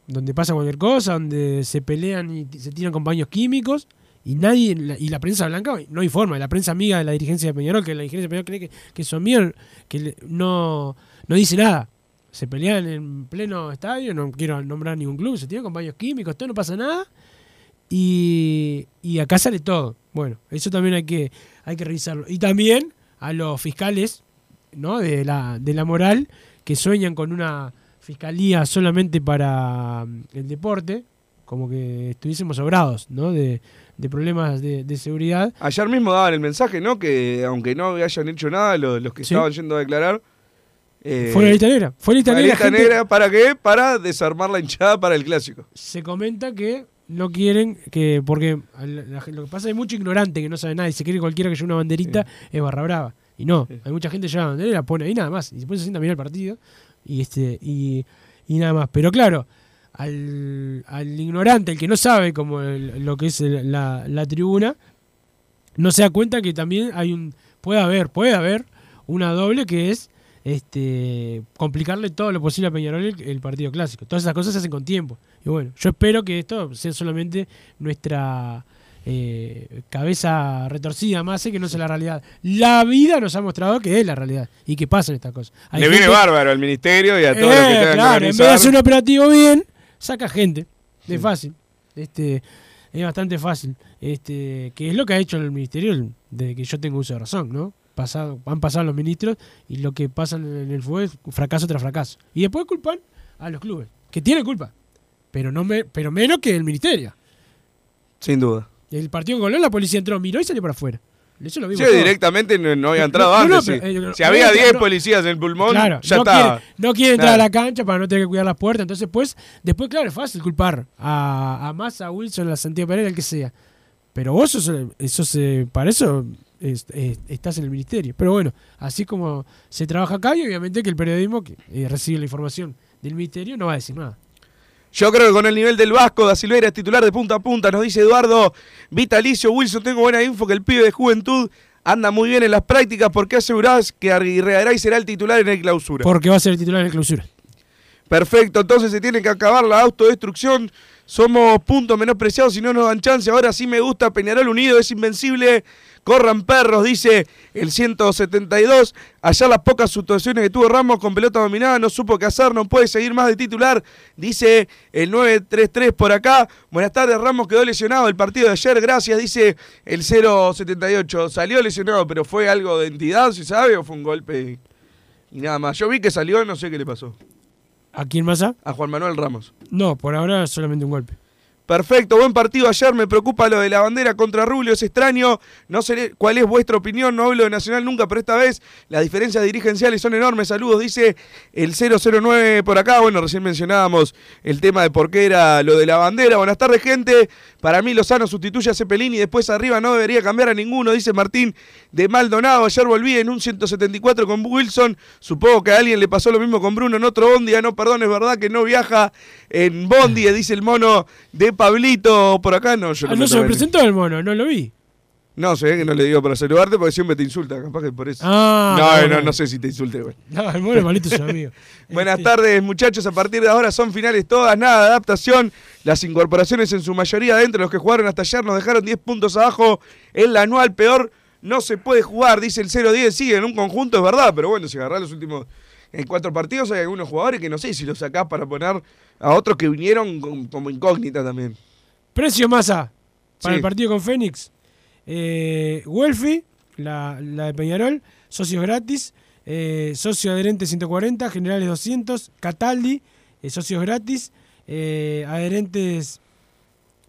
Donde pasa cualquier cosa, donde se pelean y se tiran con baños químicos y nadie, y la prensa blanca no informa, la prensa amiga de la dirigencia de Peñarol, que la dirigencia de Peñarol cree que, son míos, que no, no dice nada. Se pelean en pleno estadio, no quiero nombrar ningún club, se tiran con baños químicos, todo no pasa nada. Y, y acá sale todo. Bueno, eso también hay que, hay que revisarlo. Y también a los fiscales ¿no? de, la, de la moral que sueñan con una fiscalía solamente para mm, el deporte, como que estuviésemos sobrados ¿no? De problemas de, de seguridad. Ayer mismo daban el mensaje, ¿no? Que aunque no hayan hecho nada, los, los que Sí. estaban yendo a declarar. eh, Fue la lista negra. Fue la lista la negra. lista gente- negra, ¿para qué? Para desarmar la hinchada para el clásico. se comenta que no quieren que porque lo que pasa es que hay mucho ignorante que no sabe nada y se cree que cualquiera que lleve una banderita es barra brava y no hay mucha gente que lleva la bandera la pone ahí nada más y después se sienta a mirar el partido y este y, y nada más pero claro al, al ignorante el que no sabe como el- lo que es el- la, la tribuna no se da cuenta que también hay un puede haber puede haber una doble que es este complicarle todo lo posible a Peñarol el, el partido clásico. Todas esas cosas se hacen con tiempo. Y bueno, yo espero que esto sea solamente nuestra eh, cabeza retorcida más y que no sea la realidad. La vida nos ha mostrado que es la realidad y que pasan estas cosas. Hay Le viene bárbaro al ministerio y a todos los que eh, tengan que claro, en vez de organizar. hacer un operativo bien, saca gente. Es fácil. Este, es bastante fácil. Este, que es lo que ha hecho el ministerio desde que yo tengo uso de razón, ¿no? Pasado, han pasado los ministros y lo que pasa en el fútbol es fracaso tras fracaso. Y después culpan a los clubes, que tienen culpa. Pero no me, pero menos que el ministerio. Sin duda. El partido con Colón, la policía entró, miró y salió para afuera. Eso lo Sí, vimos todos. directamente no, no había entrado No, no, antes. pero, sí. eh, si había no, 10 no. policías en el pulmón, Claro, ya. Quiere, no quiere entrar a la cancha para no tener que cuidar las puertas. Entonces, pues, después, claro, es fácil culpar a, a Massa, a Wilson, a Santiago Pereira, el que sea. Pero vos, sos, para eso es- es- estás en el ministerio. Pero bueno, así como se trabaja acá, y obviamente que el periodismo que eh, recibe la información del ministerio no va a decir nada. Yo creo que con el nivel del Vasco, Da Silveira es titular de punta a punta, nos dice Eduardo Vitalicio Wilson. Tengo buena info que el pibe de juventud anda muy bien en las prácticas. ¿Por qué asegurás que Aguirregaray será el titular en el clausura? Porque va a ser el titular en la clausura. Perfecto, entonces se tiene que acabar la autodestrucción. Somos puntos menospreciados si no nos dan chance. Ahora sí me gusta Peñarol Unido, es invencible. Corran perros, dice el 172. Allá las pocas situaciones que tuvo Ramos con pelota dominada, no supo qué hacer, no puede seguir más de titular. Dice el 933 por acá. Buenas tardes, Ramos quedó lesionado el partido de ayer, gracias, dice el 078. Salió lesionado, pero fue algo de entidad, si sabe, o fue un golpe y nada más. Yo vi que salió, no sé qué le pasó. ¿A quién más? ha? A Juan Manuel Ramos. No, por ahora solamente un golpe. Perfecto, buen partido ayer. Me preocupa lo de la bandera contra Rubio, es extraño. No sé cuál es vuestra opinión, no hablo de Nacional nunca, pero esta vez las diferencias dirigenciales son enormes. Saludos, dice el 009 por acá. Bueno, recién mencionábamos el tema de por qué era lo de la bandera. Buenas tardes, gente. Para mí Lozano sustituye a Cepelín y después arriba no debería cambiar a ninguno, dice Martín de Maldonado. Ayer volví en un 174 con Wilson. Supongo que a alguien le pasó lo mismo con Bruno en otro Bondi. Ah, no, perdón, es verdad que no viaja en Bondi, dice el mono de Pablito por acá. No, yo Ah, no, no me se me presentó el mono, no lo vi. No, sé que no le digo para saludarte porque siempre te insulta, capaz que por eso. Ah, no, no, no, no. no sé si te insulte, güey. No, el mono es un amigo. Buenas tardes, muchachos. A partir de ahora son finales todas, nada de adaptación. Las incorporaciones en su mayoría dentro de los que jugaron hasta ayer nos dejaron 10 puntos abajo. En la anual peor no se puede jugar, dice el 0-10. Sí, en un conjunto es verdad, pero bueno, si agarrás los últimos en cuatro partidos hay algunos jugadores que no sé si los sacás para poner a otros que vinieron como incógnita también. Precio masa para Sí. el partido con Fénix. Eh, Welfi, la, la de Peñarol, socios gratis. Eh, socio adherente 140, generales 200. Cataldi, eh, socios gratis. Eh, adherentes,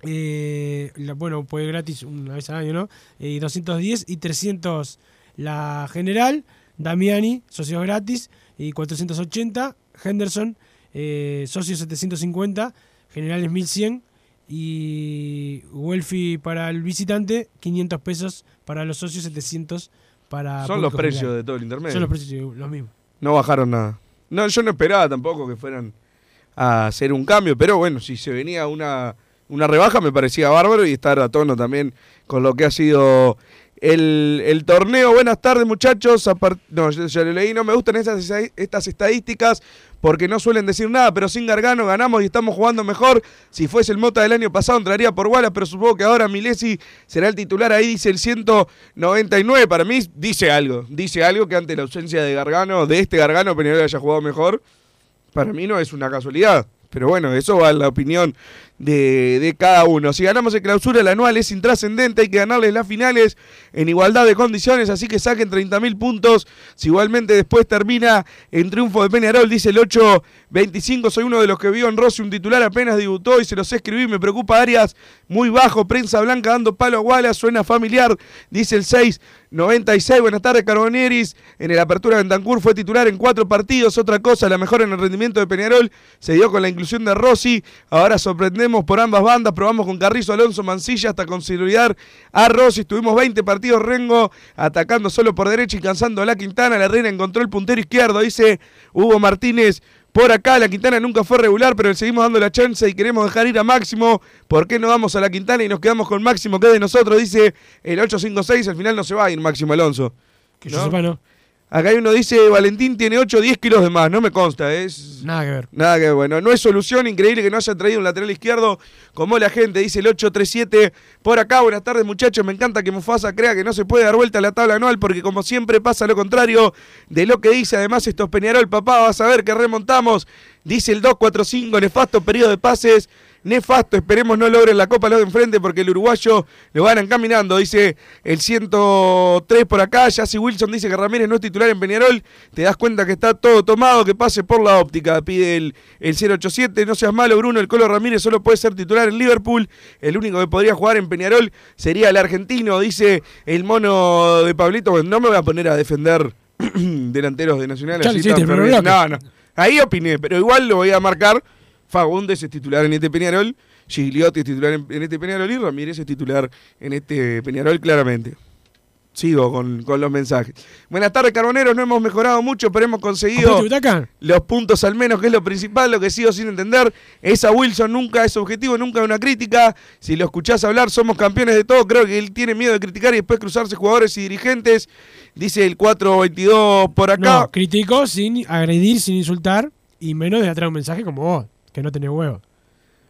eh, la- bueno, puede gratis una vez al año, ¿no? Eh, 210 y 300 la general. Damiani, socios gratis. Y 480. Henderson, eh, socios 750. Generales 1100 y Welfi para el visitante 500 pesos para los socios 700 para Son los precios general. de todo el intermedio. son los precios los mismos No bajaron nada. No, yo no esperaba tampoco que fueran a hacer un cambio, pero bueno, si se venía una, una rebaja me parecía bárbaro y estar a tono también con lo que ha sido el, el torneo. Buenas tardes muchachos, no, ya, leí, no me gustan estas estadísticas porque no suelen decir nada, pero sin Gargano ganamos y estamos jugando mejor. Si fuese el Mota del año pasado entraría por Wallace, pero supongo que ahora Milesi será el titular. Ahí dice el 199. Para mí dice algo. Dice algo que ante la ausencia de Gargano, de este Gargano, Peñarol haya jugado mejor. Para mí no es una casualidad. Pero bueno, eso va en la opinión de, de cada uno. Si ganamos en clausura, el anual es intrascendente. Hay que ganarles las finales en igualdad de condiciones. Así que saquen 30.000 puntos. Si igualmente después termina en triunfo de Peñarol, dice el 8.25. Soy uno de los que vio en Rossi un titular apenas debutó y se los escribí. Me preocupa Arias muy bajo. Prensa blanca dando palo a Wallace. Suena familiar, dice el 6. 96, buenas tardes Carboneris. En el Apertura de Bentancur fue titular en cuatro partidos. Otra cosa, la mejora en el rendimiento de Peñarol se dio con la inclusión de Rossi. Ahora sorprendemos por ambas bandas. Probamos con Carrizo, Alonso, Mancilla hasta consolidar a Rossi. Estuvimos 20 partidos Rengo atacando solo por derecha y cansando a la Quintana. La Reina encontró el puntero izquierdo, dice Hugo Martínez. Por acá, la Quintana nunca fue regular, pero le seguimos dando la chance y queremos dejar ir a Máximo. ¿Por qué no vamos a la Quintana y nos quedamos con Máximo? que es de nosotros? Dice el 856. Al final no se va a ir Máximo Alonso. Que yo sepa, no. Acá hay uno dice, Valentín tiene 8 o 10 kilos de más, no me consta, es... Nada que ver. Nada que ver, bueno, no es solución, increíble que no haya traído un lateral izquierdo como la gente, dice el 837. Por acá, buenas tardes muchachos, me encanta que Mufasa crea que no se puede dar vuelta a la tabla anual porque como siempre pasa lo contrario de lo que dice, además esto es Peñarol, papá, vas a ver que remontamos, dice el 245, nefasto periodo de pases. Nefasto, esperemos no logren la copa los de enfrente porque el uruguayo lo van encaminando, dice el 103 por acá. Jesse Wilson dice que Ramírez no es titular en Peñarol. Te das cuenta que está todo tomado, que pase por la óptica. Pide el, el 087. No seas malo, Bruno. El Colo Ramírez solo puede ser titular en Liverpool. El único que podría jugar en Peñarol sería el argentino, dice el mono de Pablito. Bueno, no me voy a poner a defender delanteros de Nacional. Así no, no. Ahí opiné, pero igual lo voy a marcar. Fagundes es titular en este Peñarol, Gigliotti es titular en, en este Peñarol y Ramírez es titular en este Peñarol claramente. Sigo con, con los mensajes. Buenas tardes, Carboneros. No hemos mejorado mucho, pero hemos conseguido los puntos al menos, que es lo principal. Lo que sigo sin entender es a Wilson nunca es objetivo, nunca es una crítica. Si lo escuchás hablar, somos campeones de todo. Creo que él tiene miedo de criticar y después cruzarse jugadores y dirigentes. Dice el 422 por acá. No, criticó sin agredir, sin insultar y menos de atrás un mensaje como vos, que no tenés huevo.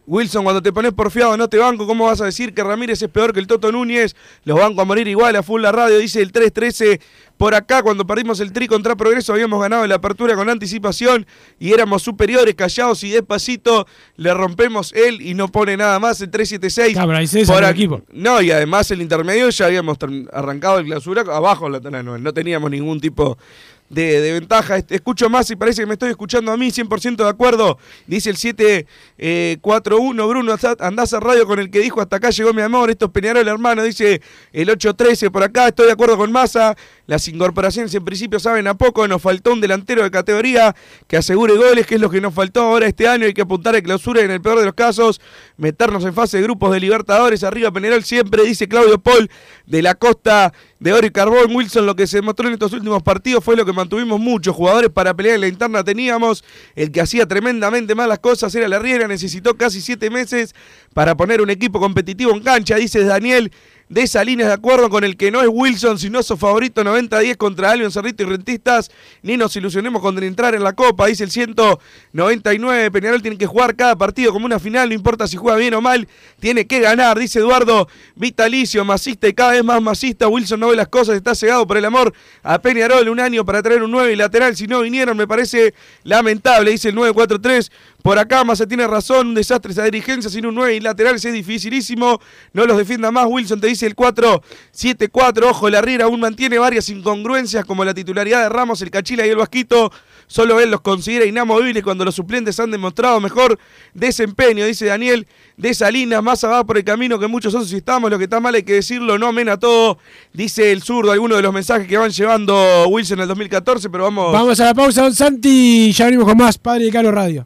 Wilson, cuando te pones porfiado no te banco, ¿cómo vas a decir que Ramírez es peor que el Toto Núñez? Los banco a morir igual, a full la radio, dice el 313. Por acá, cuando perdimos el tri contra Progreso, habíamos ganado la apertura con anticipación y éramos superiores, callados y despacito. Le rompemos él y no pone nada más el 376. Cabra, ese es Por el equipo. No, y además el intermedio ya habíamos arrancado el clausura abajo. No teníamos ningún tipo de, ventaja. Escucho más y parece que me estoy escuchando a mí, 100% de acuerdo. Dice el 741, Bruno, anda- andás a radio con el que dijo hasta acá llegó mi amor. Esto es Peñarol, hermano. Dice el 813 por acá. Estoy de acuerdo con Massa. Las incorporaciones en principio saben a poco. Nos faltó un delantero de categoría que asegure goles, que es lo que nos faltó ahora este año. Hay que apuntar a clausura en el peor de los casos, meternos en fase de grupos de Libertadores. Arriba Peñarol siempre, dice Claudio Paul, de la costa de Oro y Carbón. Wilson, lo que se demostró en estos últimos partidos fue lo que mantuvimos muchos jugadores para pelear en la interna. Teníamos el que hacía tremendamente mal las cosas, era la Riera. Necesitó casi siete meses para poner un equipo competitivo en cancha, dice Daniel. De esa línea de acuerdo con el que no es Wilson, sino su favorito 90-10 contra Albion Cerrito y Rentistas. Ni nos ilusionemos con entrar en la Copa, dice el 199. Peñarol tiene que jugar cada partido como una final, no importa si juega bien o mal, tiene que ganar, dice Eduardo. Vitalicio, masista y cada vez más masista. Wilson no ve las cosas, está cegado por el amor a Peñarol. Un año para traer un 9 y lateral, si no vinieron, me parece lamentable, dice el 943. Por acá Massa tiene razón, un desastre esa dirigencia sin un 9 y laterales es dificilísimo. No los defienda más, Wilson te dice el 4-7-4. Ojo, la Riera aún mantiene varias incongruencias como la titularidad de Ramos, el Cachila y el Vasquito. Solo él los considera inamovibles cuando los suplentes han demostrado mejor desempeño, dice Daniel de Salinas. Massa va por el camino que muchos otros estamos. Lo que está mal hay que decirlo, no amena todo. Dice el zurdo, algunos de los mensajes que van llevando Wilson en el 2014, pero vamos. Vamos a la pausa, don Santi, y ya venimos con más Padre de Cano Radio.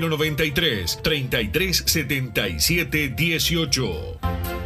093 33 77 18.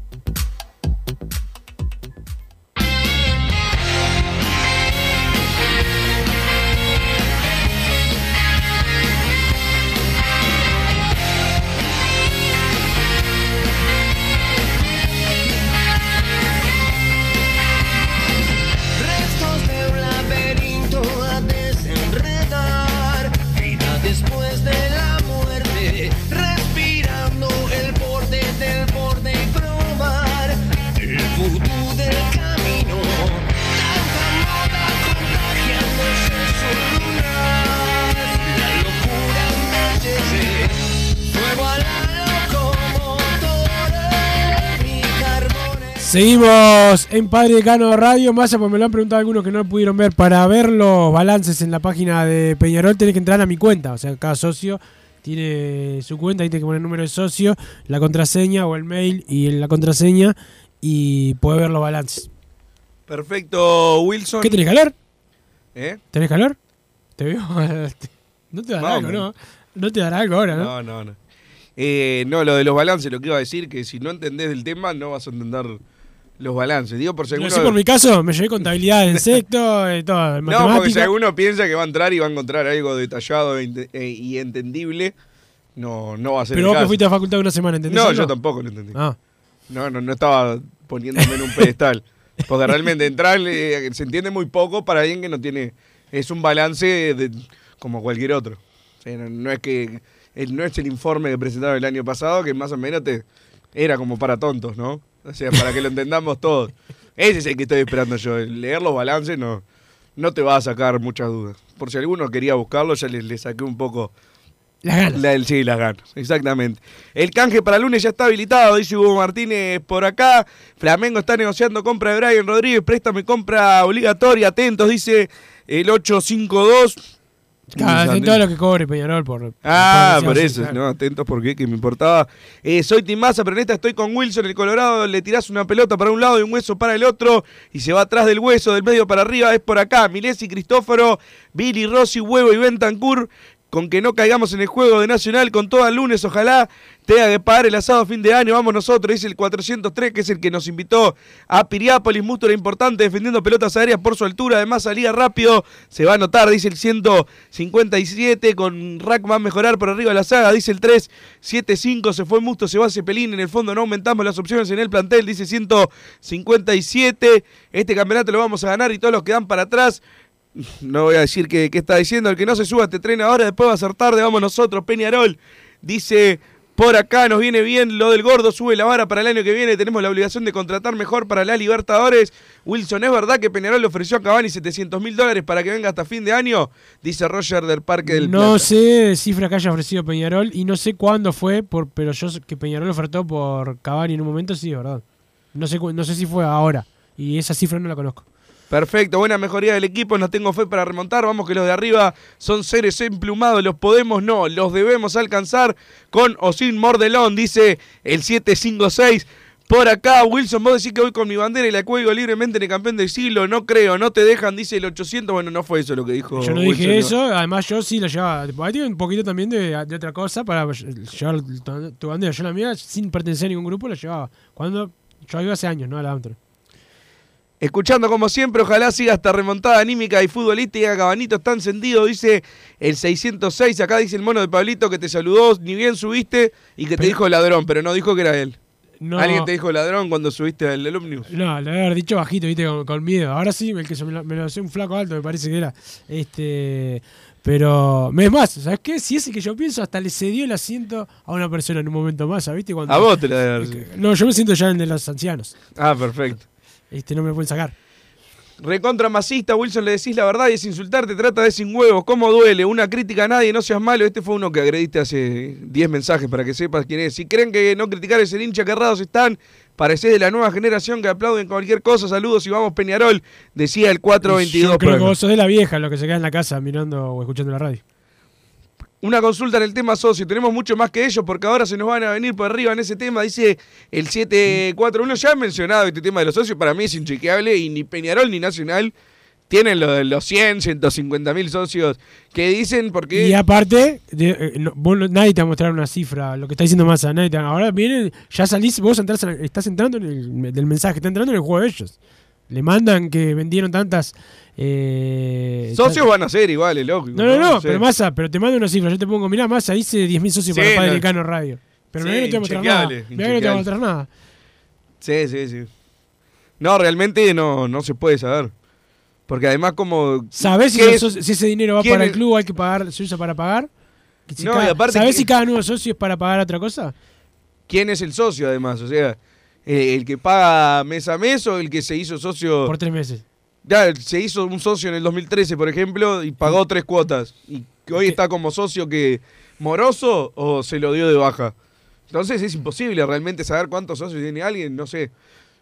Seguimos en Padre Decano Radio, más porque me lo han preguntado algunos que no pudieron ver. Para ver los balances en la página de Peñarol tenés que entrar a mi cuenta. O sea, cada socio tiene su cuenta, ahí tiene que poner el número de socio, la contraseña o el mail y la contraseña y puede ver los balances. Perfecto, Wilson. ¿Qué tenés calor? ¿Eh? ¿Tenés calor? Te veo. no te dará Vamos. algo, ¿no? No te dará algo ahora, ¿no? No, no, no. Eh, no, lo de los balances, lo que iba a decir, que si no entendés del tema, no vas a entender los balances. Digo, por alguno... sé por mi caso, me llevé contabilidad de insectos, eh, todo, No, porque si alguno piensa que va a entrar y va a encontrar algo detallado e ente- e- y entendible, no, no va a ser Pero el vos que caso. fuiste a facultad una semana, ¿entendés? No, algo? yo tampoco lo entendí. Ah. No, no, no estaba poniéndome en un pedestal. Porque realmente entrar eh, se entiende muy poco para alguien que no tiene. Es un balance de- como cualquier otro. O sea, no, no es que. el- no es el informe que presentaron el año pasado, que más o menos te, era como para tontos, ¿no? O sea, para que lo entendamos todos. Ese es el que estoy esperando yo. Leer los balances no, no te va a sacar muchas dudas. Por si alguno quería buscarlo, ya le, le saqué un poco Las ganas. la, sí, las ganas, exactamente. El canje para lunes ya está habilitado, dice Hugo Martínez por acá. Flamengo está negociando compra de Brian Rodríguez, préstamo y compra obligatoria. Atentos, dice el 852. Claro, todo lo que cobre Peñarol por. Ah, por eso, no, atentos porque que me importaba. Eh, soy Timasa, pero en esta estoy con Wilson, el Colorado, le tirás una pelota para un lado y un hueso para el otro, y se va atrás del hueso, del medio para arriba, es por acá. Milesi, Cristóforo, Billy, Rossi, Huevo y Bentancur, con que no caigamos en el juego de Nacional con todo el lunes, ojalá tenga que pagar el asado a fin de año, vamos nosotros, dice el 403, que es el que nos invitó a Piriápolis, Mustura importante, defendiendo pelotas aéreas por su altura, además salía rápido, se va a notar, dice el 157, con Rack va a mejorar por arriba de la saga, dice el 375, se fue Musto, se va Cepelín, en el fondo no aumentamos las opciones en el plantel, dice 157, este campeonato lo vamos a ganar y todos los que dan para atrás, no voy a decir qué, está diciendo. El que no se suba este tren ahora, después va a ser tarde. Vamos nosotros, Peñarol. Dice, por acá nos viene bien lo del gordo. Sube la vara para el año que viene. Tenemos la obligación de contratar mejor para la Libertadores. Wilson, ¿es verdad que Peñarol le ofreció a Cavani 700 mil dólares para que venga hasta fin de año? Dice Roger del Parque del No Plata. sé cifra que haya ofrecido Peñarol y no sé cuándo fue, por, pero yo sé que Peñarol ofertó por Cavani en un momento, sí, ¿verdad? No sé, no sé si fue ahora y esa cifra no la conozco. Perfecto, buena mejoría del equipo, no tengo fe para remontar, vamos que los de arriba son seres emplumados, los podemos no, los debemos alcanzar con o sin Mordelón, dice el 756. Por acá, Wilson, vos decís que voy con mi bandera y la cuelgo libremente en el campeón del siglo, no creo, no te dejan, dice el 800, bueno, no fue eso lo que dijo Yo no Wilson, dije eso, además yo sí lo llevaba. Ahí tiene un poquito también de, de otra cosa para llevar tu, bandera. Yo la mía, sin pertenecer a ningún grupo, la llevaba. Cuando yo iba hace años, ¿no? A la. Escuchando como siempre, ojalá siga esta remontada anímica y futbolística. Cabanito está encendido, dice el 606. Acá dice el mono de Pablito que te saludó, ni bien subiste y que te dijo ladrón, pero no dijo que era él. No. ¿Alguien te dijo ladrón cuando subiste al Omnibus? No, le había dicho bajito, viste, con, con miedo. Ahora sí, el que se me lo, me lo hacía un flaco alto, me parece que era. Este. Pero, es más, ¿sabes qué? Si ese que yo pienso, hasta le cedió el asiento a una persona en un momento más, ¿viste? Cuando, A vos te la debe haber sido. No, yo me siento ya en el de los ancianos. Ah, perfecto. Este, no me pueden sacar. Recontra masista, Wilson, le decís la verdad y es insultarte, trata de sin huevos. ¿Cómo duele? Una crítica a nadie, no seas malo. Este fue uno que agrediste hace 10 mensajes para que sepas quién es. Si creen que no criticar es el hincha que errados están, parecés de la nueva generación que aplauden cualquier cosa. Saludos y vamos Peñarol, decía el 422. Yo creo que vos sos de la vieja, lo que se queda en la casa mirando o escuchando la radio. Una consulta en el tema socio. Tenemos mucho más que ellos porque ahora se nos van a venir por arriba en ese tema. Dice el 741. Ya he mencionado este tema de los socios. Para mí es inchequeable y ni Peñarol ni Nacional tienen lo de los 100, 150 mil socios que dicen porque... Y aparte, de- eh, no- vos nadie te va a mostrar una cifra, lo que está diciendo Massa. Nadie te- ahora vienen, ya salís, vos entrás, en- estás entrando en el, mensaje, está entrando en el juego de ellos. Le mandan que vendieron tantas. eh, Socios van a ser iguales, lógico. No, no, no, sé. pero Massa, pero te mando una cifra. Yo te pongo, mirá, Massa, hice 10.000 socios Sí, para Padre no. Decano Radio. Pero Sí, mirá que no te voy a mostrar nada. inchequeable, Mirá que no te voy a mostrar inchequeable. nada. Sí, sí, sí. No, realmente no, no se puede saber. Porque además como... ¿Sabés si, ese dinero va ¿Quién para el club hay que pagar, se usa para pagar? Si No, cada- y aparte ¿Sabés que- si cada nuevo socio es para pagar otra cosa? ¿Quién es el socio además? O sea, eh, el que paga mes a mes o el que se hizo socio... Por tres meses. Ya, se hizo un socio en el 2013, por ejemplo, y pagó tres cuotas. Y que hoy está como socio que moroso o se lo dio de baja. Entonces es imposible realmente saber cuántos socios tiene alguien, no sé.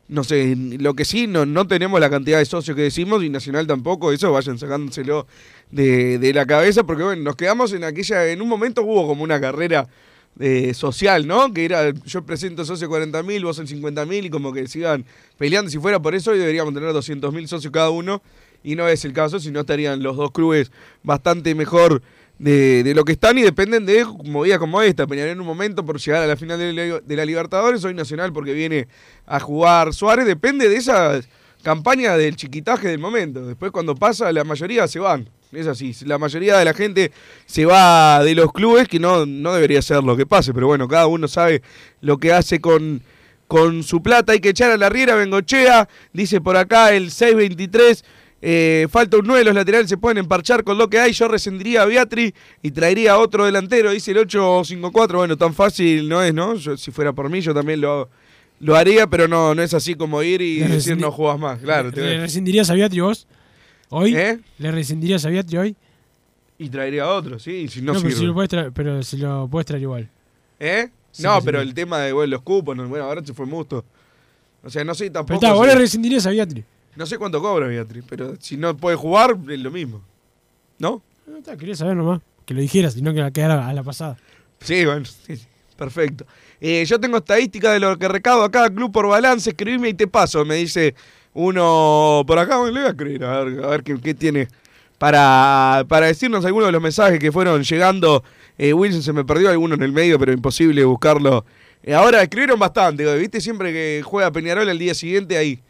No sé, lo que sí, no, no tenemos la cantidad de socios que decimos y Nacional tampoco, eso vayan sacándoselo de, de la cabeza, porque bueno, nos quedamos en aquella, en un momento hubo como una carrera eh, social, ¿no? Que era, yo presento socio 40 mil, vos el 50 mil y como que se iban peleando. Si fuera por eso, hoy deberíamos tener 200 mil socios cada uno y no es el caso, si no estarían los dos clubes bastante mejor de, de lo que están y dependen de movidas como esta. Peñarol en un momento por llegar a la final de la, de la Libertadores, hoy Nacional porque viene a jugar Suárez, depende de esa campaña del chiquitaje del momento. Después cuando pasa, la mayoría se van. Es así, la mayoría de la gente se va de los clubes, que no, no debería ser lo que pase, pero bueno, cada uno sabe lo que hace con, con su plata. Hay que echar a la Riera Bengochea, dice por acá el 623. eh, falta un 9, los laterales se pueden emparchar con lo que hay. Yo rescindiría a Beatri y traería otro delantero, dice el 854. Bueno, tan fácil no es, ¿no? Yo, si fuera por mí, yo también lo, lo haría, pero no, no es así como ir y decir no juegas más. Claro, te ¿Le ves. rescindirías a Beatri vos? ¿Hoy? ¿Eh? ¿Le rescindirías a Beatri hoy? Y traería otro, sí, si no, No, pero si lo puedes traer, pero si lo puedes traer igual. ¿Eh? Sí, no, pero el tema de bueno, los cupos, no, bueno, ahora se fue Musto. O sea, no sé Pero tampoco. está, vos le rescindirías a Beatri. no sé cuánto cobra Beatriz, pero si no puede jugar, es lo mismo. ¿No? No, está, quería saber nomás. Que lo dijeras y no que la quedara a la pasada. Sí, bueno, sí, perfecto. Eh, yo tengo estadística de lo que recaudo a cada club por balance, escribime y te paso, me dice uno por acá, le voy a escribir, a ver, a qué, tiene para, para decirnos algunos de los mensajes que fueron llegando. Eh, Wilson se me perdió alguno en el medio, pero imposible buscarlo. Eh, ahora escribieron bastante, viste, siempre que juega Peñarol el día siguiente hay,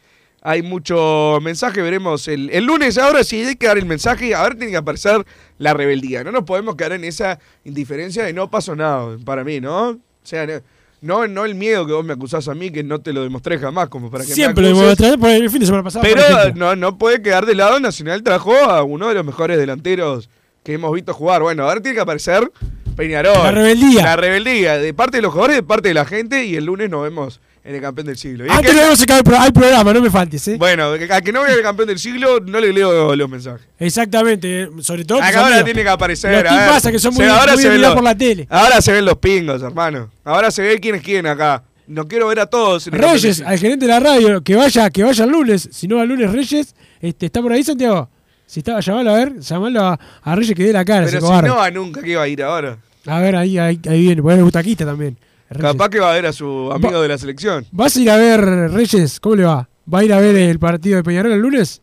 hay mucho mensaje, veremos el, el lunes. Ahora sí hay que dar el mensaje, ahora tiene que aparecer la rebeldía. No nos podemos quedar en esa indiferencia de no pasó nada, para mí, ¿no? O sea, no, no, no el miedo que vos me acusás a mí, que no te lo demostré jamás, como para que Siempre me lo demostré por el fin de semana pasado. Pero no, no puede quedar de lado. Nacional trajo a uno de los mejores delanteros que hemos visto jugar. Bueno, ahora tiene que aparecer Peñarol. La rebeldía. La rebeldía, de parte de los jugadores, de parte de la gente. Y el lunes nos vemos en el campeón del siglo. Y es Antes que- de que el pro- hay programa, no me faltes, ¿eh? bueno, a que no vea el campeón del siglo, no le leo los mensajes. Exactamente, eh, sobre todo. Acá ahora tiene que aparecer. Los a ver. Massa, que son muy, Se- ahora muy se ven los- por la tele. Ahora se ven los pingos, hermano. Ahora se ve quién es quién acá. No quiero ver a todos. el Reyes, al gerente de la radio, que vaya, que vaya el lunes. Si no va el lunes Reyes, este, ¿está por ahí, Santiago? Si está, llamalo a ver, llamalo a, a Reyes que dé la cara, Pero si cobarde. no va nunca, ¿qué va a ir ahora? A ver, ahí, ahí, ahí viene, porque es butaquista también. Reyes. Capaz que va a ver a su amigo de la selección. ¿Vas a ir a ver, Reyes? ¿Cómo le va? ¿Va a ir a ver el partido de Peñarol el lunes?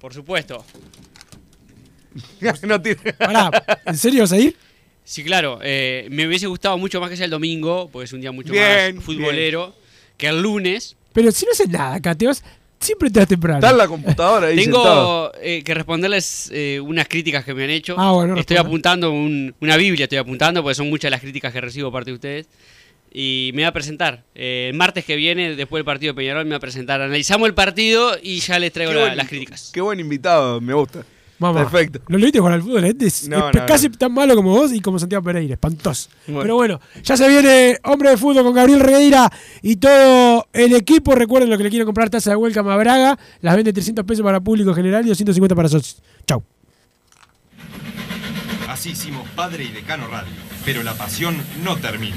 Por supuesto. no tiene... Pará, ¿en serio vas a ir? Sí, claro. eh, me hubiese gustado mucho más que sea el domingo, porque es un día mucho Bien, más futbolero, que el lunes. Pero si no haces nada acá, te vas, siempre te vas temprano. Está en la computadora ahí. Tengo eh, que responderles eh, unas críticas que me han hecho. Ah, bueno, Estoy apuntando un- una Biblia, estoy apuntando, porque son muchas las críticas que recibo parte de ustedes. Y me voy a presentar. Eh, el martes que viene, después del partido de Peñarol, me voy a presentar. Analizamos el partido y ya les traigo Qué la- buen- las críticas. Qué buen invitado, me gusta. Mamá. Perfecto. ¿Lo leíste jugar al fútbol? La gente es, No, es no, casi no. tan malo como vos y como Santiago Pereira. Espantoso. Bueno. Pero bueno, ya se viene Hombre de Fútbol con Gabriel Regueira y todo el equipo. Recuerden lo que le quieren comprar taza de Welcome a Braga. Las vende 300 pesos para público general y 250 para socios. Chau. Así hicimos Padre y Decano Radio, pero la pasión no termina.